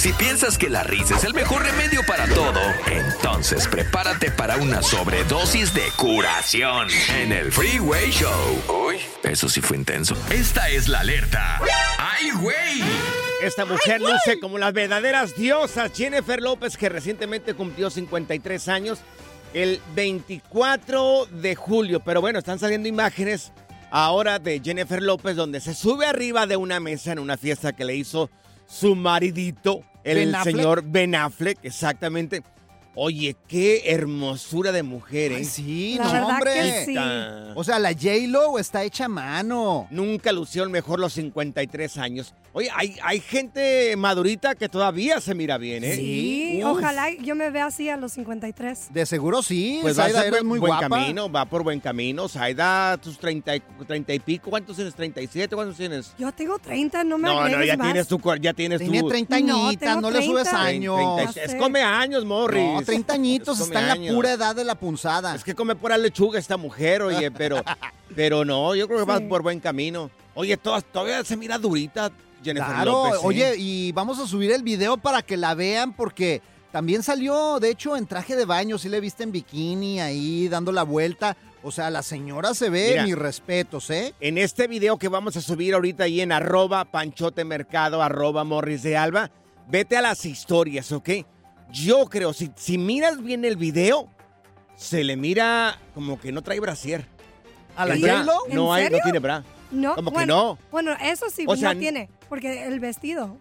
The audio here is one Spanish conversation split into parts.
Si piensas que la risa es el mejor remedio para todo, entonces prepárate para una sobredosis de curación en el Freeway Show. Uy, eso sí fue intenso. Esta es la alerta. ¡Ay, güey! Esta mujer luce como las verdaderas diosas. Jennifer López, que recientemente cumplió 53 años, el 24 de julio. Pero bueno, están saliendo imágenes ahora de Jennifer López donde se sube arriba de una mesa en una fiesta que le hizo su maridito, el señor Ben Affleck, exactamente. Oye, qué hermosura de mujer, ¿eh? Ay, sí, La no, verdad hombre. que sí. O sea, la J-Lo está hecha a mano. Nunca lució el mejor los 53 años. Oye, hay, hay gente madurita que todavía se mira bien, ¿eh? Sí, Uf. ojalá yo me vea así a los 53. De seguro sí. Pues va Zaida, a eres buen, muy buen guapa. camino, va por buen camino. Saida, tus 30, y- 30 y pico, ¿cuántos tienes? ¿37? ¿Cuántos tienes? Yo tengo 30, no me No, no, ya más. tienes tu, ya tienes Tiene tu... 30 No, añitas, tengo no le subes 30. años. 30, Ya es come años, Morris. No, 30 añitos, Es está en la pura edad de la punzada. Es que come pura lechuga esta mujer, oye, pero, pero no, yo creo que va Sí. por buen camino. Oye, todas- todavía se mira durita Jennifer Claro, López. ¿eh? oye, y vamos a subir el video para que la vean porque también salió, de hecho, en traje de baño, sí le viste en bikini ahí dando la vuelta. O sea, la señora se ve, Mira. mis respetos, ¿eh? En este video que vamos a subir ahorita ahí en arroba panchote mercado, arroba morris de alba, vete a las historias, ¿ok? Yo creo, si, si miras bien el video, se le mira como que no trae brasier. ¿A la No hay, no tiene bra. No, ¿Cómo que no? Bueno, eso sí, O sea, no tiene, porque el vestido.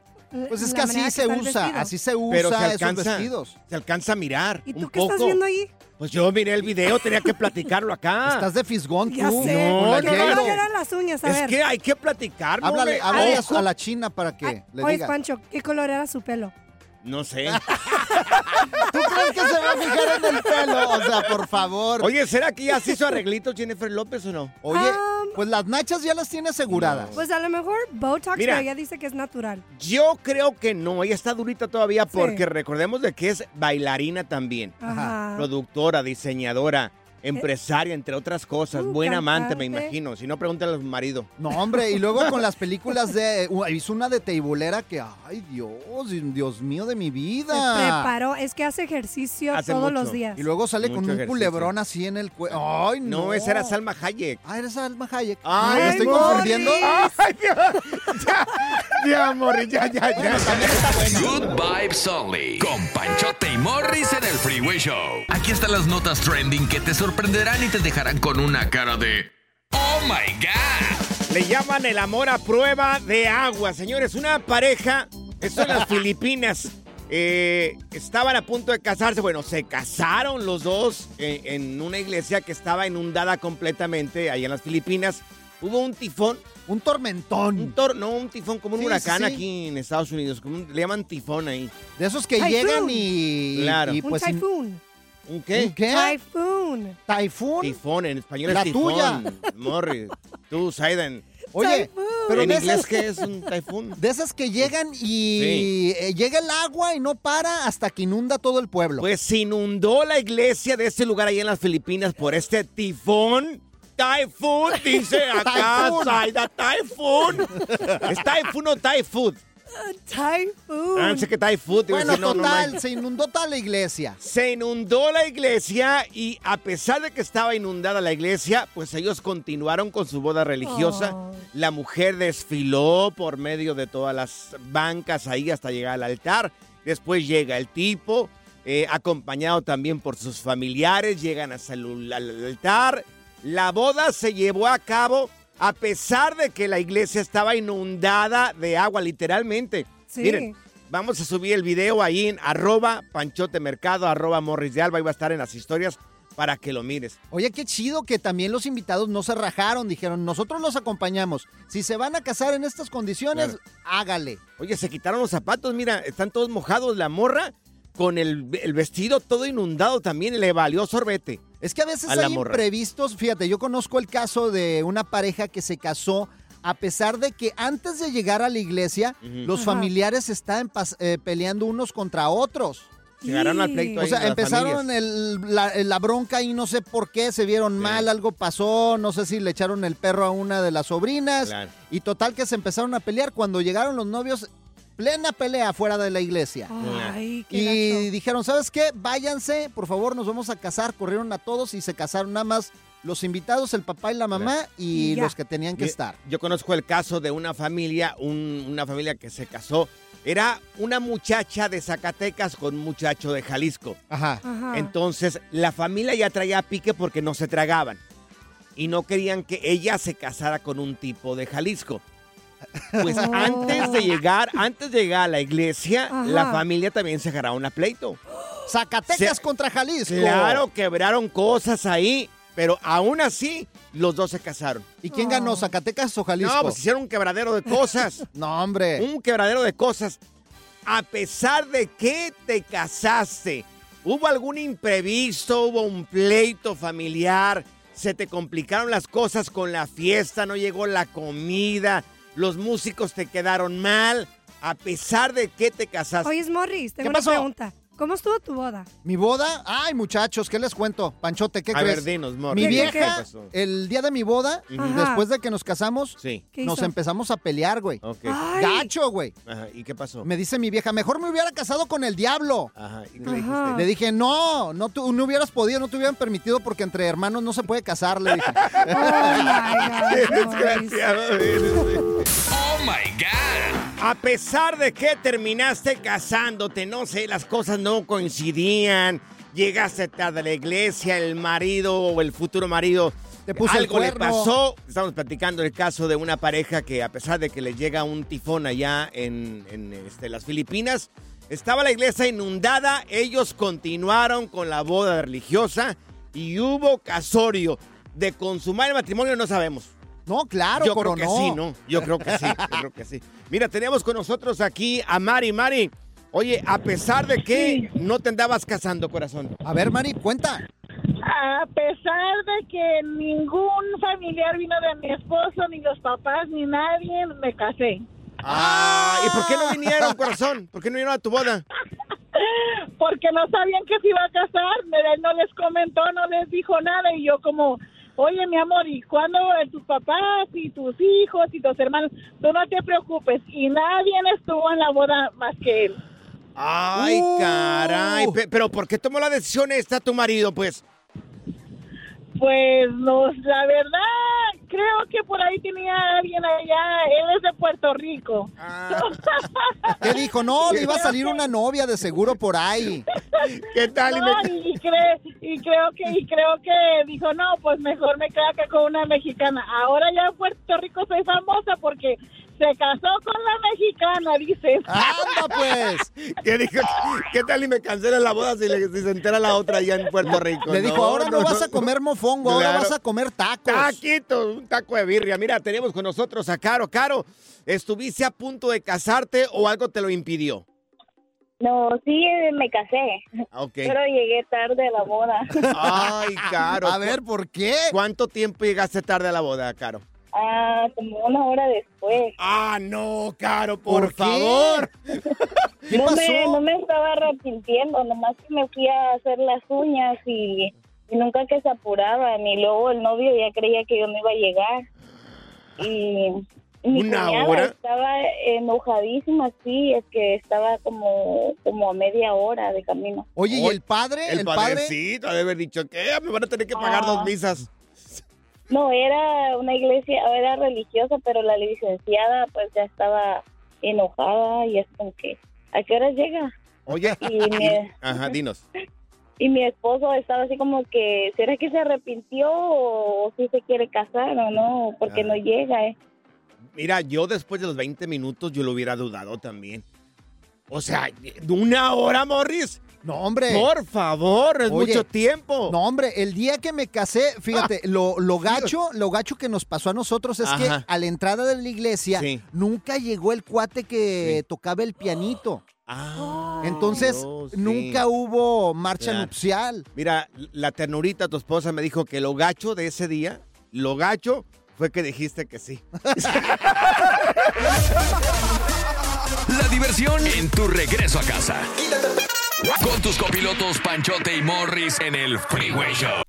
Pues es que así se usa, así se Pero se usa esos alcanza, vestidos. se alcanza a mirar ¿Y tú un qué poco. estás viendo ahí? Pues yo miré el video, tenía que platicarlo acá. Estás de fisgón tú. Ya sé. No, me J-Lo. eran las uñas, a es ver. que hay que platicarlo. Háblale, háblale a, la china para que le Oye, diga. Pancho, ¿qué color era su pelo? No sé. ¿Tú crees que se va a fijar en el pelo? O sea, por favor. Oye, ¿será que ya se hizo arreglito Jennifer López o no? Oye, Um, pues las nachas ya las tiene aseguradas. Pues a lo mejor Botox, Mira. pero ella dice que es natural. Yo creo que no, ella está durita todavía Sí. porque recordemos de que es bailarina también, Ajá. productora, diseñadora, empresaria, entre otras cosas, Uh, buen amante, me imagino. Si no, pregúntale a su marido. No, hombre, y luego con las películas de... uh, hizo una de teibulera que, ay, Dios, Dios mío de mi Se vida. preparó, es que hace ejercicio Hace todos mucho. los días. Y luego sale con un ejercicio. culebrón así en el cuello. Ay, no. No, esa era Salma Hayek. Ah, eres Alma Hayek. Ay, ¿Me estoy Morris. confundiendo? Ay, Dios. Ya, ya, Morris, ya, ya, ya. Good Vibes Only. Con Panchote y Morris en el Freeway Show. Aquí están las notas trending que te sorprenderán y te dejarán con una cara de. ¡Oh my God! Le llaman el amor a prueba de agua, señores. Una pareja, esto en las Filipinas, eh, estaban a punto de casarse. Bueno, se casaron los dos eh, en una iglesia que estaba inundada completamente ahí en las Filipinas. Hubo un tifón, Un tormentón. un tor no, un tifón como un Sí, huracán sí, sí. aquí en Estados Unidos. como un- le llaman tifón ahí. De esos que Typhoon. llegan y... Claro. y Un pues, typhoon. ¿Un qué? ¿Un qué? Typhoon. Taifún. Tifón, en español La es tifón. tuya. Morris, tú, Saiden. Oye, Typhoon. pero ¿En de inglés esas, qué es un tifón? de esas que llegan y eh, llega el agua y no para hasta que inunda todo el pueblo. Pues se inundó la iglesia de este lugar ahí en las Filipinas por este tifón. Typhoon, dice acá, Typhoon. Zaida, Typhoon. ¿Es Typhoon o Typhoon? Typhoon. Ah, sé que Thai food. iba a Bueno, decir, no, no total, se inundó toda la iglesia. Se inundó la iglesia y a pesar de que estaba inundada la iglesia, pues ellos continuaron con su boda religiosa. Oh. La mujer desfiló por medio de todas las bancas ahí hasta llegar al altar. Después llega el tipo, eh, acompañado también por sus familiares, llegan hasta el al altar. La boda se llevó a cabo a pesar de que la iglesia estaba inundada de agua, literalmente. Sí. Miren, vamos a subir el video ahí en arroba panchotemercado, arroba morris de alba, y va a estar en las historias para que lo mires. Oye, qué chido que también los invitados no se rajaron. Dijeron, nosotros los acompañamos. Si se van a casar en estas condiciones, Claro. hágale. Oye, se quitaron los zapatos, mira, están todos mojados. La morra con el, el vestido todo inundado también, le valió sorbete. Es que a veces A hay morra. imprevistos. Fíjate, yo conozco el caso de una pareja que se casó a pesar de que antes de llegar a la iglesia, los Ajá. familiares estaban eh, peleando unos contra otros. Agarraron al pleito O sea, empezaron el- la, la bronca y no sé por qué, se vieron Sí. mal, algo pasó, no sé si le echaron el perro a una de las sobrinas. Claro. Y total que se empezaron a pelear. Cuando llegaron los novios, plena pelea fuera de la iglesia. Ay, qué Y gacho. dijeron, ¿sabes qué? Váyanse, por favor, nos vamos a casar. Corrieron a todos y se casaron nada más los invitados, el papá y la mamá y los que tenían que estar. Yo conozco el caso de una familia, un- una familia que se casó. Era una muchacha de Zacatecas con un muchacho de Jalisco. Ajá. Ajá. Entonces, la familia ya traía pique porque no se tragaban. Y no querían que ella se casara con un tipo de Jalisco. Pues Oh. antes de llegar, antes de llegar a la iglesia, Ajá. la familia también se agarraron a pleito. Zacatecas Se- contra Jalisco. Claro, quebraron cosas ahí, pero aún así los dos se casaron. ¿Y quién ganó, Oh. Zacatecas o Jalisco? No, pues hicieron un quebradero de cosas. No, hombre. un quebradero de cosas. A pesar de que te casaste, hubo algún imprevisto, hubo un pleito familiar, se te complicaron las cosas con la fiesta, no llegó la comida, los músicos te quedaron mal, a pesar de que te casaste. Oye, Morris, tengo ¿Qué una pregunta. ¿Cómo estuvo tu boda? Mi boda, ay muchachos, ¿qué les cuento? Panchote, ¿qué a crees? ver, dinos, mi ¿Qué, qué, vieja, el día de mi boda, Ajá. después de que nos casamos, Sí, ¿Qué nos hizo? empezamos a pelear, güey. ok. Ay. Gacho, güey. Ajá, ¿Y qué pasó? Me dice mi vieja, mejor me hubiera casado con el diablo. Ajá, ¿y qué le Ajá. dijiste? Le dije, no, no, tú, no hubieras podido, no te hubieran permitido porque entre hermanos no se puede casar, le dije. Oh, my God, Morris. Desgraciado eres. Oh my God. A pesar de que terminaste casándote, no sé, las cosas no coincidían, llegaste tarde a la iglesia, el marido o el futuro marido Te puso el algo le cuerno. pasó. Estamos platicando el caso de una pareja que a pesar de que les llega un tifón allá en, en, este, las Filipinas, estaba la iglesia inundada, ellos continuaron con la boda religiosa y hubo casorio. De consumar el matrimonio no sabemos. No, claro, Yo coronó. creo que sí, ¿no? Yo creo que sí, yo creo que sí. Mira, tenemos con nosotros aquí a Mari. Mari, oye, a pesar de que no te andabas casando, corazón. A ver, Mari, cuenta. A pesar de que ningún familiar vino de mi esposo, ni los papás, ni nadie, me casé. Ah, ¿y por qué no vinieron, corazón? ¿Por qué no vinieron a tu boda? Porque no sabían que se iba a casar, no les comentó, no les dijo nada y yo como, oye mi amor, ¿y cuándo tus papás y tus hijos y tus hermanos? Tú no te preocupes y nadie estuvo en la boda más que él. Ay, Uh. caray. Pe- Pero ¿por qué tomó la decisión esta tu marido, pues? Pues no, la verdad, creo que por ahí tenía alguien allá, él es de Puerto Rico. Ah, ¿Qué dijo? No, le iba a salir una novia de seguro por ahí. ¿Qué tal? Y No, me- y, cre- y creo que y creo que dijo no pues mejor me quedo acá con una mexicana ahora ya en Puerto Rico soy famosa porque se casó con la mexicana dice ¡Anda, pues! ¿Qué dijo? ¿Qué tal y me cancela la boda si, le- si se entera la otra allá en Puerto Rico? Le dijo, ahora no, vas a comer mofongo, ahora Claro. vas a comer tacos. Taquito, un taco de birria. Mira, tenemos con nosotros a Caro. Caro, ¿estuviste a punto de casarte o algo te lo impidió? No, sí, me casé, Ah, Ok. pero llegué tarde a la boda. Ay, Caro. A ver, ¿por qué? ¿Cuánto tiempo llegaste tarde a la boda, Caro? Ah, como una hora después. Ah, no, Caro, por, favor. ¿Qué no, pasó? Me, no me estaba arrepintiendo, nomás que me fui a hacer las uñas y, y nunca que se apuraban. Y luego el novio ya creía que yo no iba a llegar. Y Mi ¿Una hora? estaba enojadísima, sí, es que estaba como, como a media hora de camino. Oye, ¿y el padre? El, ¿El, padre? padrecito ha de haber dicho que me van a tener que pagar Ah. dos misas. No, era una iglesia, era religiosa, pero la licenciada pues ya estaba enojada y es como que, ¿a qué hora llega? Oye, Y mi, ajá, dinos. y mi esposo estaba así como que, ¿será que se arrepintió o si se quiere casar o no? Porque Ah. no llega, ¿eh? Mira, yo después de los 20 minutos yo lo hubiera dudado también. O sea, de una hora, Morris. No, hombre. Por favor, es Oye, mucho tiempo. No, hombre, el día que me casé, fíjate, lo, lo gacho, lo gacho que nos pasó a nosotros es Ajá. que a la entrada de la iglesia Sí. nunca llegó el cuate que Sí. tocaba el pianito. Ah, Entonces, Dios, sí. nunca hubo marcha nupcial. Mira, la ternurita, tu esposa, me dijo que lo gacho de ese día, lo gacho, fue que dijiste que sí. La diversión en tu regreso a casa. Con tus copilotos Panchote y Morris en el Freeway Show.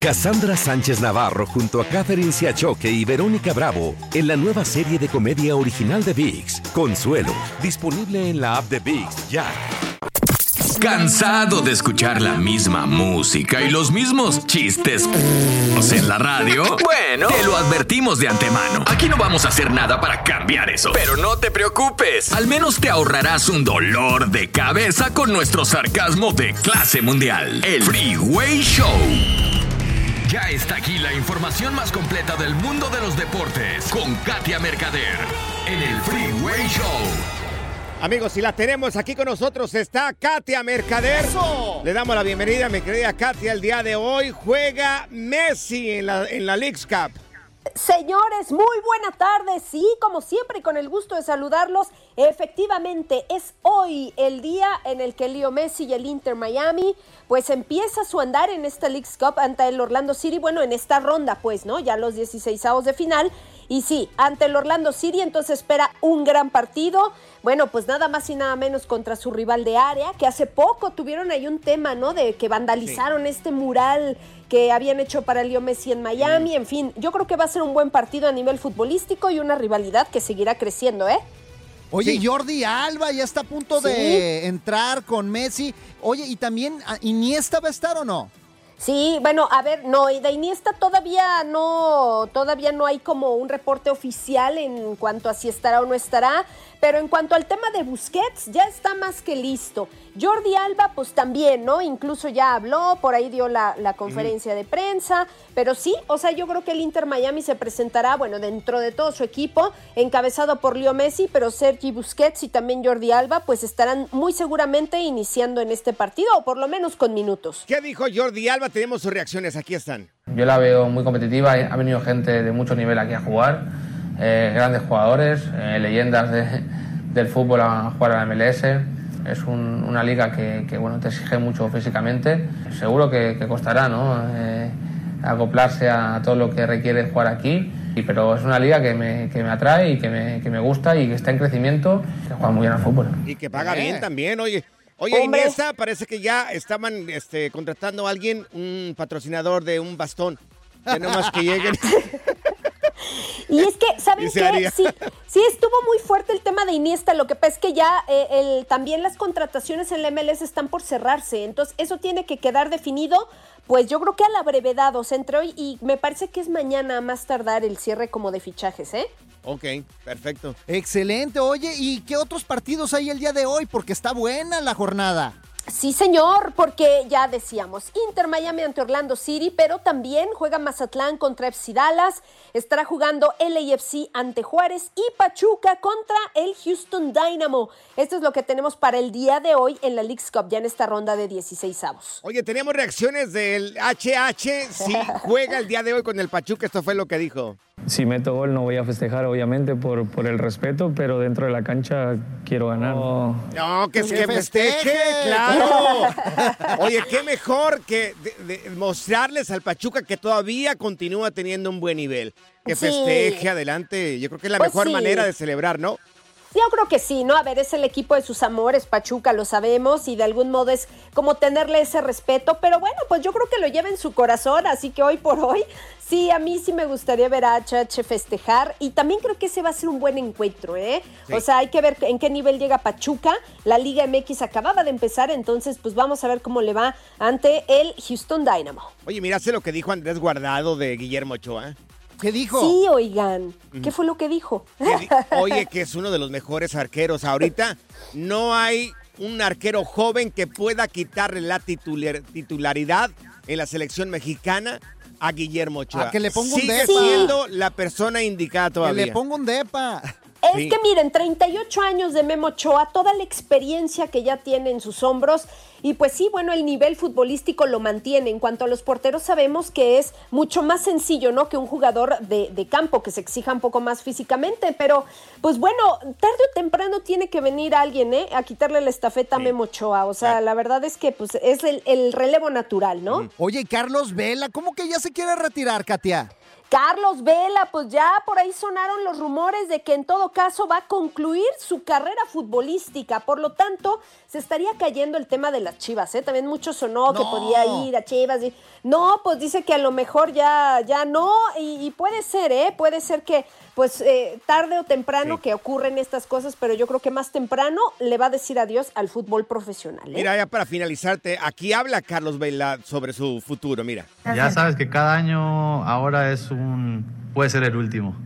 Cassandra Sánchez Navarro junto a Catherine Siachoque y Verónica Bravo en la nueva serie de comedia original de VIX, Consuelo, disponible en la app de VIX ya. ¿Cansado de escuchar la misma música y los mismos chistes en la radio? Bueno, te lo advertimos de antemano. Aquí no vamos a hacer nada para cambiar eso. Pero no te preocupes. Al menos te ahorrarás un dolor de cabeza con nuestro sarcasmo de clase mundial. El Freeway Show. Ya está aquí la información más completa del mundo de los deportes con Katia Mercader en el Freeway Show. Amigos, si la tenemos aquí con nosotros está Katia Mercader. Le damos la bienvenida, mi querida Katia. El día de hoy juega Messi en la, en la Leagues Cup. Señores, muy buena tarde. Sí, como siempre, con el gusto de saludarlos. Efectivamente, es hoy el día en el que Leo Messi y el Inter Miami, pues empieza su andar en esta League's Cup ante el Orlando City. Bueno, en esta ronda, pues, ¿no? Ya los 16 de final. Y sí, ante el Orlando City, entonces espera un gran partido. Bueno, pues nada más y nada menos contra su rival de área, que hace poco tuvieron ahí un tema, ¿no? De que vandalizaron este mural que habían hecho para Leo Messi en Miami. En fin, yo creo que va a ser un buen partido a nivel futbolístico y una rivalidad que seguirá creciendo, ¿eh? Oye, Sí. Jordi Alba ya está a punto Sí. de entrar con Messi. Oye, y también Iniesta va a estar o no? Sí, bueno, a ver, no, y de Iniesta todavía no, todavía no hay como un reporte oficial en cuanto a si estará o no estará, pero en cuanto al tema de Busquets, ya está más que listo. Jordi Alba, pues también, ¿no? Incluso ya habló, por ahí dio la, la conferencia de prensa, pero sí, o sea, yo creo que el Inter Miami se presentará, bueno, dentro de todo su equipo, encabezado por Leo Messi, pero Sergi Busquets y también Jordi Alba, pues estarán muy seguramente iniciando en este partido, o por lo menos con minutos. ¿Qué dijo Jordi Alba? Tenemos sus reacciones, aquí están. Yo la veo muy competitiva, ha venido gente de mucho nivel aquí a jugar, eh, grandes jugadores, eh, leyendas de- del fútbol a jugar a la MLS. Es un- una liga que, que, bueno, te exige mucho físicamente. Seguro que, que costará ¿no? Eh, acoplarse a todo lo que requiere jugar aquí, y- pero es una liga que me, que me atrae y que me, que me gusta y que está en crecimiento, que juega muy bien al fútbol. Y que paga Eh. bien también, oye. Oye, Hombre. Iniesta, parece que ya estaban este, contratando a alguien, un patrocinador de un bastón. Que nomás que lleguen. Y es que, ¿saben qué? Sí, sí estuvo muy fuerte el tema de Iniesta. Lo que pasa es que ya eh, el- también las contrataciones en la MLS están por cerrarse. Entonces, eso tiene que quedar definido, pues yo creo que a la brevedad, o sea, entre hoy y me parece que es mañana más tardar el cierre como de fichajes, ¿eh? ok, perfecto. Excelente. Oye, ¿y qué otros partidos hay el día de hoy? Porque está buena la jornada. Sí, señor, porque ya decíamos, Inter Miami ante Orlando City, pero también juega Mazatlán contra FC Dallas, estará jugando LAFC ante Juárez y Pachuca contra el Houston Dynamo. Esto es lo que tenemos para el día de hoy en la League's Cup, ya en esta ronda de 16 avos. Oye, tenemos reacciones del HH. Sí, juega el día de hoy con el Pachuca. Esto fue lo que dijo. Si meto gol no voy a festejar, obviamente, por, por el respeto, pero dentro de la cancha quiero ganar. No, que, Que que festeje, festeje, claro. Oye, qué mejor que de- de mostrarles al Pachuca que todavía continúa teniendo un buen nivel. Que Sí. festeje adelante. Yo creo que es la Pues mejor sí. manera de celebrar, ¿no? Yo creo que sí, ¿no? A ver, es el equipo de sus amores, Pachuca, lo sabemos, y de algún modo es como tenerle ese respeto, pero bueno, pues yo creo que lo lleva en su corazón, así que hoy por hoy, sí, a mí sí me gustaría ver a HH festejar, y también creo que ese va a ser un buen encuentro, ¿eh? Sí. O sea, hay que ver en qué nivel llega Pachuca, la Liga MX acababa de empezar, entonces pues vamos a ver cómo le va ante el Houston Dynamo. Oye, miraste lo que dijo Andrés Guardado de Guillermo Ochoa. ¿Qué dijo? Sí, oigan, ¿qué fue lo que dijo? Que di- Oye, que es uno de los mejores arqueros. Ahorita no hay un arquero joven que pueda quitarle la titular- titularidad en la selección mexicana a Guillermo Ochoa. Ah, que le ponga un Sigue depa. siendo la persona indicada Que todavía. le pongo un depa. Es Sí. que miren, 38 años de Memo Ochoa, toda la experiencia que ya tiene en sus hombros y pues sí, bueno, el nivel futbolístico lo mantiene. En cuanto a los porteros sabemos que es mucho más sencillo, ¿no? Que un jugador de, de campo que se exija un poco más físicamente, pero pues bueno, tarde o temprano tiene que venir alguien, ¿eh? A quitarle la estafeta a Memo Ochoa. O sea, la verdad es que pues es el, el relevo natural, ¿no? Oye, Carlos Vela, ¿cómo que ya se quiere retirar, Katia? Carlos Vela, pues ya por ahí sonaron los rumores de que en todo caso va a concluir su carrera futbolística. Por lo tanto, se estaría cayendo el tema de las Chivas, ¿eh? También mucho sonó que podía ir a Chivas. Y... No, pues dice que a lo mejor ya, ya no. Y, y puede ser, ¿eh? Puede ser que, pues, eh, tarde o temprano Sí. que ocurren estas cosas, pero yo creo que más temprano le va a decir adiós al fútbol profesional. ¿eh? Mira, ya para finalizarte, aquí habla Carlos Vela sobre su futuro, mira. Ya sabes que cada año ahora es un... puede ser el último.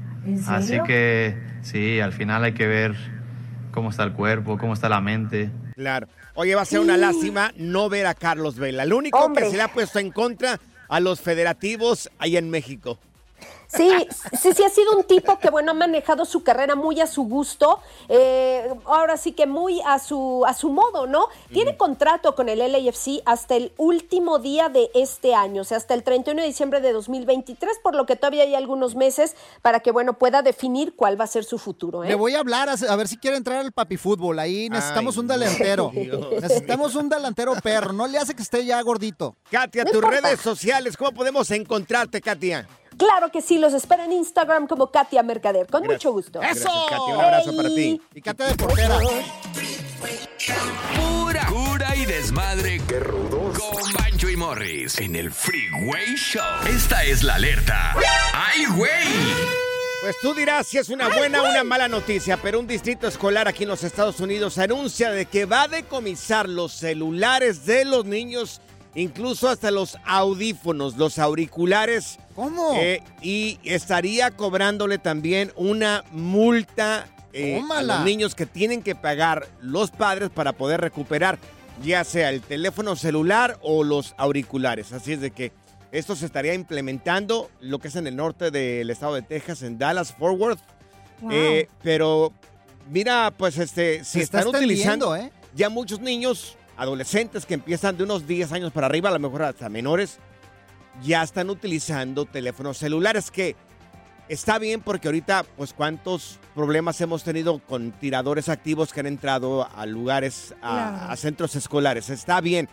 Así que sí, al final hay que ver cómo está el cuerpo, cómo está la mente. Claro. Oye, va a ser una lástima no ver a Carlos Vela. Lo único Hombre. que se le ha puesto en contra a los federativos ahí en México. Sí, sí, sí ha sido un tipo que, bueno, ha manejado su carrera muy a su gusto, eh, ahora sí que muy a su, a su modo, ¿no? Tiene contrato con el LAFC hasta el último día de este año, o sea, hasta el 31 de diciembre de 2023, por lo que todavía hay algunos meses para que, bueno, pueda definir cuál va a ser su futuro, ¿eh? Le voy a hablar a, a ver si quiere entrar al papi fútbol. Ahí necesitamos Ay, un delantero. Dios. Necesitamos un delantero perro. No le hace que esté ya gordito. Katia, No tus importa. redes sociales, ¿cómo podemos encontrarte, Katia? Claro que sí, los espero en Instagram como Katia Mercader, con mucho gusto. Gracias, Katia. Un abrazo para ti. Y Katia de portera. Pura cura y desmadre. Qué rudos. Con Bancho y Morris en el Freeway Show. Esta es la alerta. ¡Ay, güey! Pues tú dirás si es una buena o una mala noticia, pero un distrito escolar aquí en los Estados Unidos anuncia de que va a decomisar los celulares de los niños, incluso hasta los audífonos, los auriculares. ¿Cómo? eh, y estaría cobrándole también una multa eh, a los niños que tienen que pagar los padres para poder recuperar ya sea el teléfono celular o los auriculares. Así es de que esto se estaría implementando lo que es en el norte del estado de Texas, en Dallas, Fort Worth. Wow. Eh, pero mira, pues este, si Se está están utilizando ya muchos niños, adolescentes que empiezan de unos 10 años para arriba, a lo mejor hasta menores, ya están utilizando teléfonos celulares que está bien porque ahorita, pues cuántos problemas hemos tenido con tiradores activos que han entrado a lugares, a, Claro. a centros escolares. Está bien.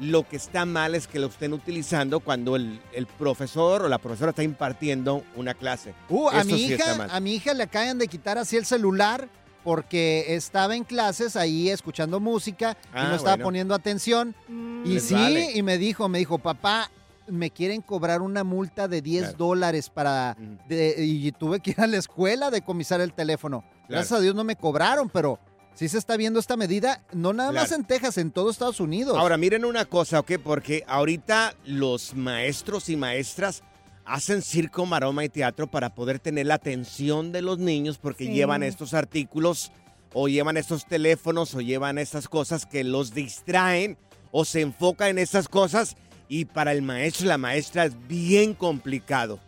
Lo que está mal es que lo estén utilizando cuando el, el profesor o la profesora está impartiendo una clase. Uh, a Eso mi sí está hija, mal. a mi hija le acaban de quitar así el celular porque estaba en clases ahí escuchando música y Ah, no estaba bueno. poniendo atención. Mm. Y Les sí, vale. y me dijo, me dijo, papá, me quieren cobrar una multa de 10 Claro. dólares para... De- y tuve que ir a la escuela a decomisar el teléfono. Gracias a Dios no me cobraron, pero sí se está viendo esta medida, no nada más en Texas, en todo Estados Unidos. Ahora, miren una cosa, ¿ok? Porque ahorita los maestros y maestras hacen circo, maroma y teatro para poder tener la atención de los niños porque Sí. llevan estos artículos o llevan estos teléfonos o llevan estas cosas que los distraen o se enfocan en estas cosas y para el maestro y la maestra es bien complicado.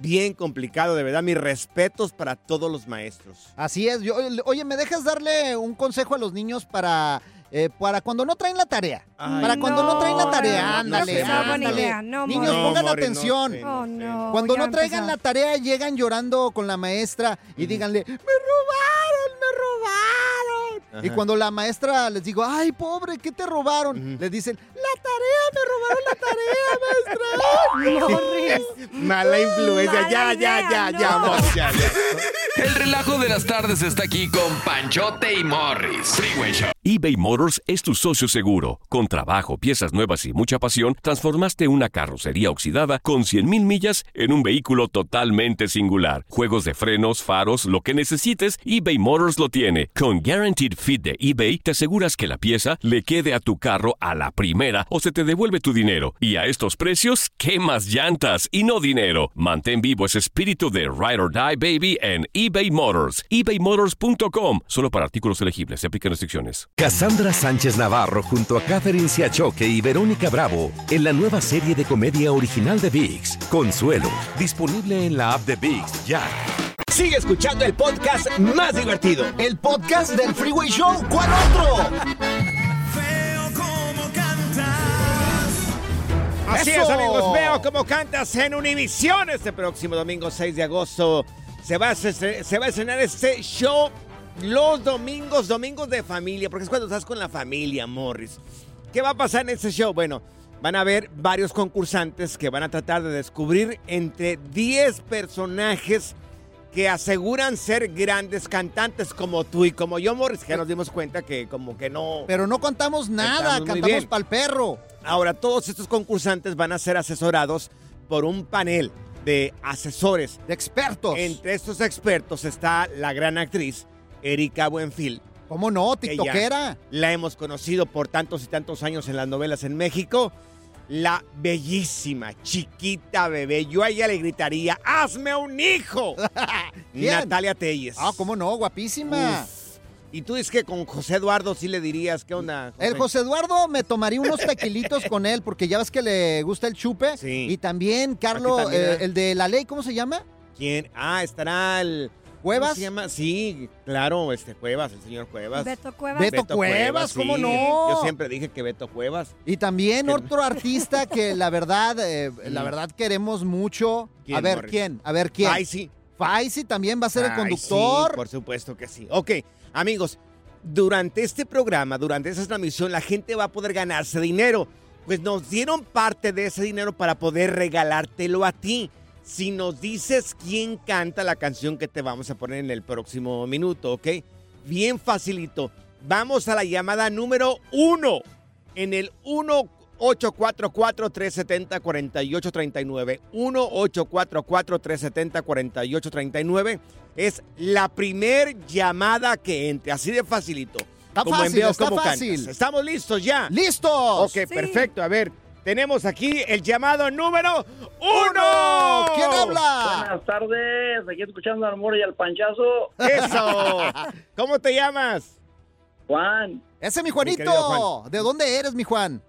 Bien complicado, de verdad. Mis respetos para todos los maestros. Así es. Yo, oye, ¿me dejas darle un consejo a los niños para eh, para cuando no traen la tarea. Ay, para cuando no, traen la tarea, no, ándale, ándale. Niños, No, pongan atención. Oh. Cuando no traigan la tarea, llegan llorando con la maestra y díganle, me robaron, me robaron. Ajá. Y cuando la maestra les digo, ay, pobre, ¿qué te robaron? Les dicen, la tarea, me robaron la tarea, maestra. Morris. Mala influencia. Mala Ya, ya, idea, ya, ya, no. Ya, ya. El relajo de las tardes está aquí con Panchote y Morris. Freeway Show. eBay Motors es tu socio seguro. Con trabajo, piezas nuevas y mucha pasión, transformaste una carrocería oxidada con 100.000 millas en un vehículo totalmente singular. Juegos de frenos, faros, lo que necesites, eBay Motors lo tiene. Con Guaranteed Fit de eBay, te aseguras que la pieza le quede a tu carro a la primera o se te devuelve tu dinero. Y a estos precios, ¿qué más llantas y no dinero? Mantén vivo ese espíritu de Ride or Die Baby en eBay Motors. ebaymotors.com. Solo para artículos elegibles. Se aplican restricciones. Cassandra Sánchez Navarro junto a Catherine Siachoque y Verónica Bravo en la nueva serie de comedia original de VIX, Consuelo, disponible en la app de VIX ya. Sigue escuchando el podcast más divertido. El podcast del Freeway Show, ¿cuál otro? Así ¡Eso! es, amigos. Veo cómo cantas en Univisión este próximo domingo 6 de agosto. Se va, a, se va a estrenar este show los domingos, domingos de familia, porque es cuando estás con la familia, Morris. ¿Qué va a pasar en este show? Bueno, van a haber varios concursantes que van a tratar de descubrir entre 10 personajes que aseguran ser grandes cantantes como tú y como yo, Morris, que ya nos dimos cuenta que como que no... Pero no contamos nada, Cantamos pa'l perro. Ahora, todos estos concursantes van a ser asesorados por un panel de asesores. De expertos. Entre estos expertos está la gran actriz Erika Buenfil. ¿Cómo no? TikTokera. La hemos conocido por tantos y tantos años en las novelas en México. La bellísima, chiquita bebé. Yo a ella le gritaría, ¡hazme un hijo! Natalia Telles. Ah, ¿cómo no? Guapísima. Uf. Y tú dices que con José Eduardo sí le dirías, ¿qué onda? El José Eduardo me tomaría unos tequilitos con él porque ya ves que le gusta el chupe. Sí. Y también, Carlos, también, eh, ¿eh? el de la ley, ¿cómo se llama? ¿Quién? Ah, estará el... ¿Cuevas? ¿Cómo se llama? Sí, claro, este Cuevas, el señor Cuevas. Beto Cuevas. Beto Cuevas, ¿cómo sí. no? Yo siempre dije que Beto Cuevas. Y también Que- otro artista que la verdad, eh, la verdad queremos mucho. ¿Quién, A ver, Morris? ¿quién? A ver, ¿quién? Ay, sí. Faisy también va a ser el conductor. sí, por supuesto que sí. Ok, amigos, durante este programa, durante esta transmisión, la gente va a poder ganarse dinero. Pues nos dieron parte de ese dinero para poder regalártelo a ti. Si nos dices quién canta la canción que te vamos a poner en el próximo minuto, ¿ok? Bien facilito. Vamos a la llamada número uno en el 1-844-370-4839. 1-844-370-4839 es la primer llamada que entre. Así de facilito. Está Como fácil, está Cómo fácil. Cantas. ¿Estamos listos ya? ¡Listos! Ok, perfecto. A ver, tenemos aquí el llamado número uno. ¿Quién habla? Buenas tardes, aquí escuchando al Moro y al Panchazo. Eso. ¿Cómo te llamas? Juan, Ese es mi Juanito. ¿De dónde eres, mi Juan?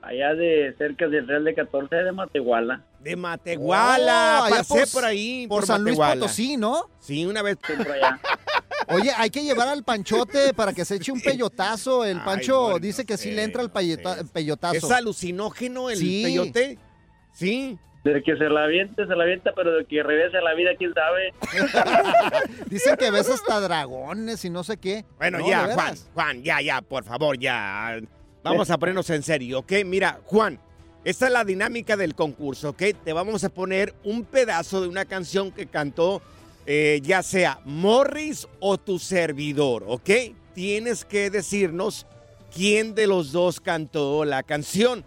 allá de cerca del Real de 14 de Matehuala. De Matehuala. Oh, allá Pasé por- por, ahí. Por, Por, San Luis Matehuala. Potosí, ¿no? Sí, una vez. Por allá. Oye, hay que llevar al Panchote para que se eche un peyotazo. El Ay, Pancho bueno, dice que sí sí, le entra el sé. peyotazo. ¿Es alucinógeno el Sí. peyote? Sí. De que se la aviente, se la avienta, pero de que regrese a la vida, quién sabe. Dicen que ves hasta dragones y no sé qué. Bueno, No, ya, ¿de Juan? Juan, ya, ya, por favor, ya. Vamos a ponernos en serio, ¿ok? Mira, Juan, esta es la dinámica del concurso, ¿ok? Te vamos a poner un pedazo de una canción que cantó eh, ya sea Morris o tu servidor, ¿ok? Tienes que decirnos quién de los dos cantó la canción.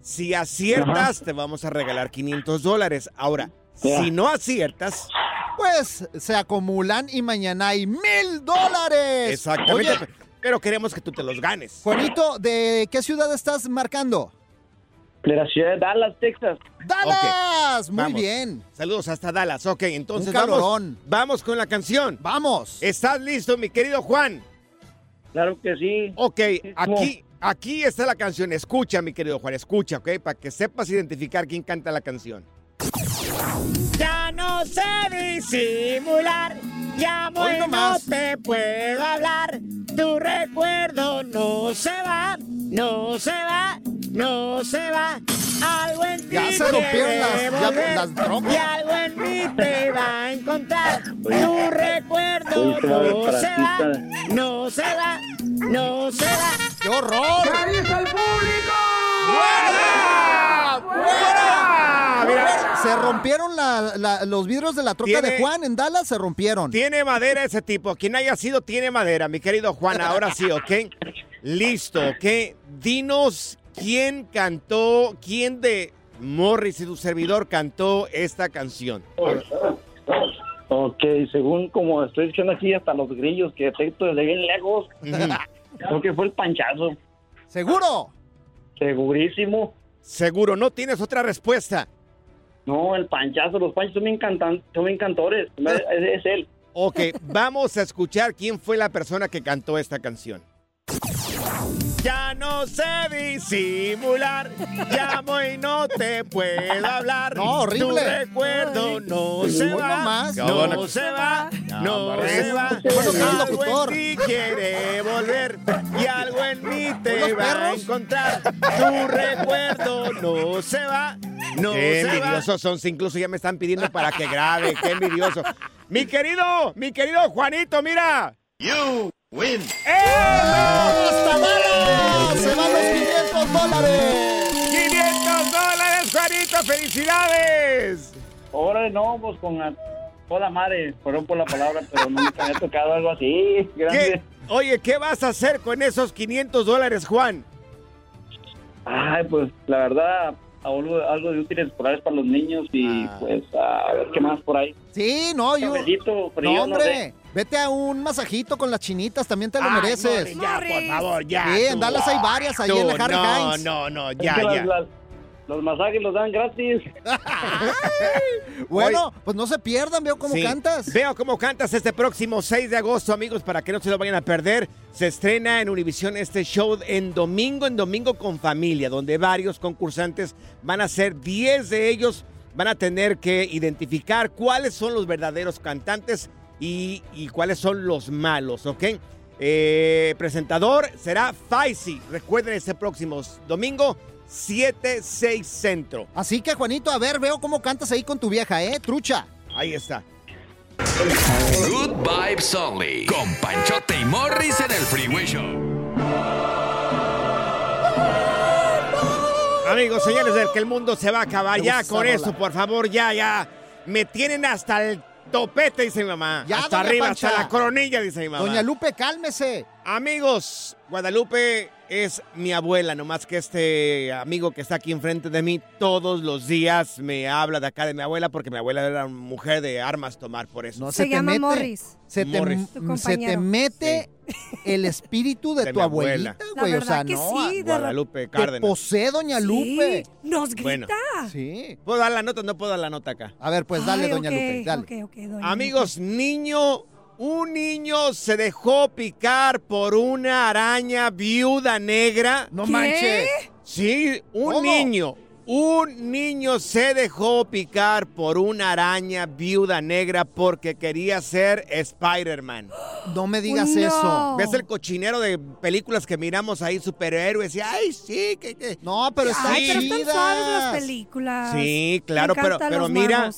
Si aciertas, te vamos a regalar 500 dólares. Ahora, si no aciertas, Pues se acumulan y mañana hay mil dólares. exactamente, Oye, pero queremos que tú te los ganes. Juanito, ¿de qué ciudad estás marcando? De la ciudad de Dallas, Texas. ¡Dallas! Muy Vamos. bien. Saludos hasta Dallas. Ok, entonces Un vamos, vamos con la canción. Vamos. ¿Estás listo, mi querido Juan? Claro que sí. Ok, aquí, aquí está la canción. Escucha, mi querido Juan, escucha, ok, para que sepas identificar quién canta la canción. Ya no sé disimular, llamo Hoy y no te puedo hablar. Tu recuerdo no se va, no se va, no se va. Algo en ti Ya se rompieron quiere las- ya- las. Y algo en mí te va a encontrar. Tu recuerdo no se va, no se va, no se va. ¡Qué horror! el público! ¡Fuera! ¡Fuera! Se rompieron la- la- los vidrios de la troca de Juan en Dallas, se rompieron. Tiene madera ese tipo. Quien haya sido, tiene madera, mi querido Juan. Ahora sí, ¿ok? Listo, ¿ok? Dinos quién cantó, quién de Morris y tu servidor cantó esta canción. Ok, según como estoy diciendo aquí, hasta los grillos que detecto desde bien lejos, creo que fue el panchazo. ¿Seguro? Segurísimo. Seguro, ¿no tienes otra respuesta? No, el panchazo, los panchos son bien, cantan, son bien cantores. Es, es él. Ok, vamos a escuchar quién fue la persona que cantó esta canción. Ya no sé disimular, llamo y no te puedo hablar. No, horrible. Tu recuerdo no se va, más. no se va, no se va. Bueno, soy Algo en ti quiere volver y algo en mí ¿Unos te va a perros? encontrar. Tu recuerdo no se va, no Qué envidiosos son, incluso ya me están pidiendo para que grabe, qué envidioso. Mi querido, mi querido Juanito, mira. You win. ¡Hasta malas! ¡Se van los 500 dólares! 500 dólares, Juanito, felicidades. Ahora no, pues con la, toda madre, perdón por la palabra, pero no me había tocado algo así. Grande. ¿Qué? Oye, ¿qué vas a hacer con esos 500 dólares, Juan? Ay, pues la verdad, algo, algo de útiles escolares para los niños y pues a ver qué más por ahí. Sí, no, yo. Cabellito, frío, no, no hombre. sé. Vete a un masajito con las chinitas, también te lo Ay, mereces. Morris, ya, por favor, ya. Sí. Dallas hay varias, ahí Tú, en la Harry no, Hines. No, no, Es ya, que las- ya. las- los masajes los dan gratis. Bueno, pues no se pierdan, veo cómo Sí. cantas. Veo cómo cantas este próximo 6 de agosto, amigos, para que no se lo vayan a perder. Se estrena en Univision este show en domingo, en domingo con familia, donde varios concursantes van a ser 10 de ellos. Van a tener que identificar cuáles son los verdaderos cantantes y, y cuáles son los malos, ¿ok? Eh, presentador será Faisy. Recuerden este próximo domingo, 7, 6 centro. Así que, Juanito, a ver, veo cómo cantas ahí con tu vieja, ¿eh? Trucha. Ahí está. Good Vibes Only. Con Panchote y Morris en el Freeway Show. Amigos, señores, del que el mundo se va a acabar. Ya con eso, por favor, ya, ya. Me tienen hasta el topete, dice mi mamá. Ya, hasta doña arriba, Pancha. hasta la coronilla, dice mi mamá. Doña Lupe, cálmese. Amigos, Guadalupe es mi abuela, nomás que este amigo que está aquí enfrente de mí todos los días me habla de acá de mi abuela porque mi abuela era una mujer de armas tomar por eso. No Se te llama mete- Morris. Se te, Morris. Tu se te mete el espíritu de, De tu abuelita, La güey. O verdad sea, que no. sí, de Guadalupe Te Cárdenas. posee Doña Sí, Lupe. nos grita. Bueno. Sí. ¿Puedo dar la nota? No puedo dar la nota acá. A ver, pues dale, Ay, Doña Lupe, dale. ok, ok, doña Amigos, niño, un niño se dejó picar por una araña viuda negra. No ¿Qué? manches. Sí, un ¿Cómo? niño. Un niño se dejó picar por una araña viuda negra porque quería ser Spider-Man. No me digas No. eso. ¿Ves el cochinero de películas que miramos ahí, superhéroes? Y, ay, sí, que... que... No, pero están Ay, pero están suaves las películas. Sí, claro, pero, pero mira.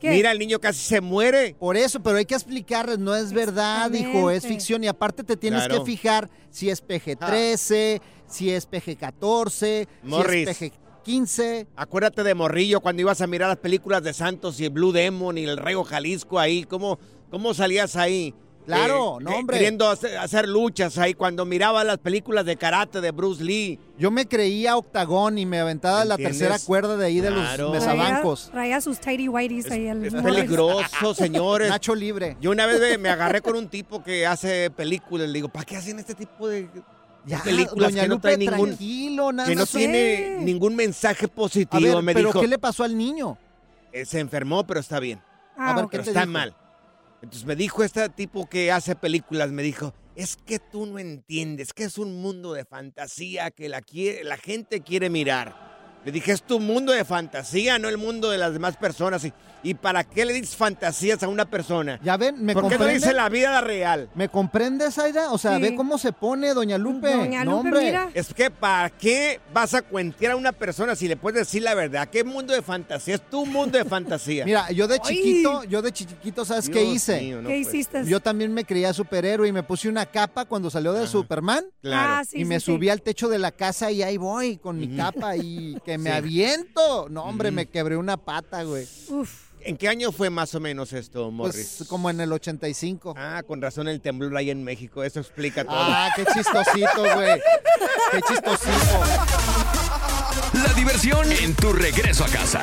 ¿Qué? mira, el niño casi se muere. Por eso, pero hay que explicarles, no es verdad, hijo, es ficción y aparte te tienes Claro. que fijar si es PG-13, si es PG-14, Morris. si es PG-15. Acuérdate de Morrillo cuando ibas a mirar las películas de Santos y Blue Demon y el Rego Jalisco ahí, ¿cómo, cómo salías ahí? Claro, Eh, no, hombre. Queriendo hacer, hacer luchas ahí cuando miraba las películas de karate de Bruce Lee. Yo me creía octagón y me aventaba la tercera cuerda de ahí de los mesabancos. Traía sus tighty whities Es, ahí. el es Morris. peligroso, señores. Nacho libre. Yo una vez me, me agarré con un tipo que hace películas. Le digo, ¿para qué hacen este tipo de Ya, películas Doña que no Lupe, traen ningún, tranquilo, nada que no tiene ningún mensaje A positivo? ver, me pero dijo, ¿qué le pasó al niño? "Eh, se enfermó, pero está bien. Ah, A ver, ok. ¿qué pero te está dijo? mal. Entonces me dijo este tipo que hace películas, me dijo, es que tú no entiendes que es un mundo de fantasía que la, la gente quiere mirar. Le dije, es tu mundo de fantasía, no el mundo de las demás personas. ¿Y, y para qué le dices fantasías a una persona? Ya ven, me ¿Por qué no comprende? dice la vida real? ¿Me comprendes, Aida? O sea, Sí. ve cómo se pone Doña Lupe. no, hombre. Es que ¿para qué vas a cuentear a una persona si le puedes decir la verdad? ¿Qué mundo de fantasía? Es tu mundo de fantasía. Mira, yo de chiquito, yo de chiquito, ¿sabes qué hice? mío, no ¿Qué hiciste? Yo también me creía superhéroe y me puse una capa cuando salió de Superman. Claro. Ah, sí, y sí, me sí. subí al techo de la casa y ahí voy con mi capa y que me Sí. aviento. No, hombre, me quebré una pata, güey. ¿En qué año fue más o menos esto, Morris? Pues como en el 85. Ah, con razón el temblor ahí en México. Eso explica todo. Ah, qué chistosito, güey. Qué chistosito. La diversión en tu regreso a casa.